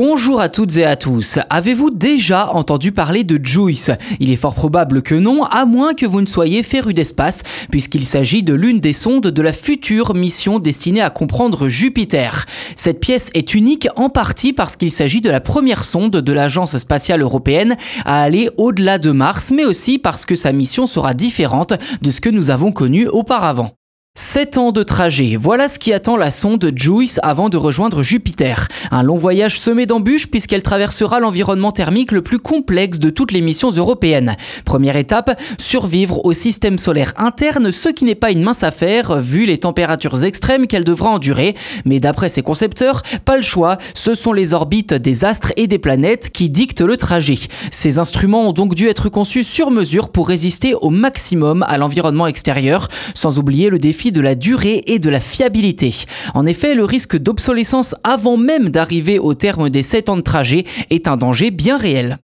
Bonjour à toutes et à tous. Avez-vous déjà entendu parler de JUICE Il est fort probable que non, à moins que vous ne soyez féru d'espace, puisqu'il s'agit de l'une des sondes de la future mission destinée à comprendre Jupiter. Cette pièce est unique en partie parce qu'il s'agit de la première sonde de l'Agence spatiale européenne à aller au-delà de Mars, mais aussi parce que sa mission sera différente de ce que nous avons connu auparavant. 7 ans de trajet, voilà ce qui attend la sonde JUICE avant de rejoindre Jupiter. Un long voyage semé d'embûches puisqu'elle traversera l'environnement thermique le plus complexe de toutes les missions européennes. Première étape, survivre au système solaire interne, ce qui n'est pas une mince affaire vu les températures extrêmes qu'elle devra endurer. Mais d'après ses concepteurs, pas le choix, ce sont les orbites des astres et des planètes qui dictent le trajet. Ces instruments ont donc dû être conçus sur mesure pour résister au maximum à l'environnement extérieur, sans oublier le défi de la durée et de la fiabilité. En effet, le risque d'obsolescence avant même d'arriver au terme des 7 ans de trajet est un danger bien réel.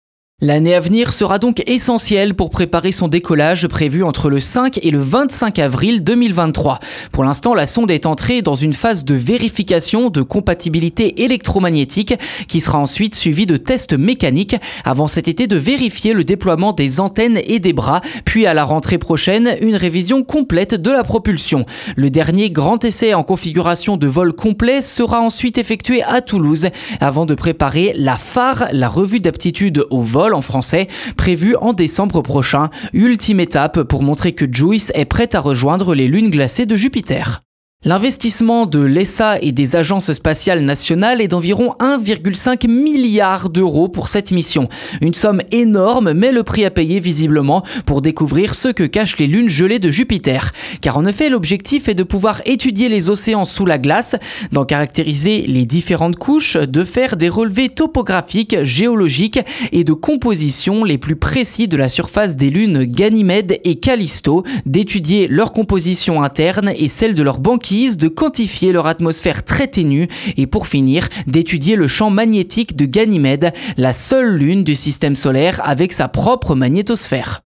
L'année à venir sera donc essentielle pour préparer son décollage prévu entre le 5 et le 25 avril 2023. Pour l'instant, la sonde est entrée dans une phase de vérification de compatibilité électromagnétique qui sera ensuite suivie de tests mécaniques avant cet été de vérifier le déploiement des antennes et des bras, puis à la rentrée prochaine, une révision complète de la propulsion. Le dernier grand essai en configuration de vol complet sera ensuite effectué à Toulouse avant de préparer la phare, la revue d'aptitude au vol en français, prévu en décembre prochain. Ultime étape pour montrer que Juice est prête à rejoindre les lunes glacées de Jupiter. L'investissement de l'ESA et des agences spatiales nationales est d'environ 1,5 milliard d'euros pour cette mission. Une somme énorme, mais le prix à payer visiblement pour découvrir ce que cachent les lunes gelées de Jupiter. Car en effet, l'objectif est de pouvoir étudier les océans sous la glace, d'en caractériser les différentes couches, de faire des relevés topographiques, géologiques et de composition les plus précis de la surface des lunes Ganymède et Callisto, d'étudier leur composition interne et celle de leurs de quantifier leur atmosphère très ténue et pour finir d'étudier le champ magnétique de Ganymède, la seule lune du système solaire avec sa propre magnétosphère.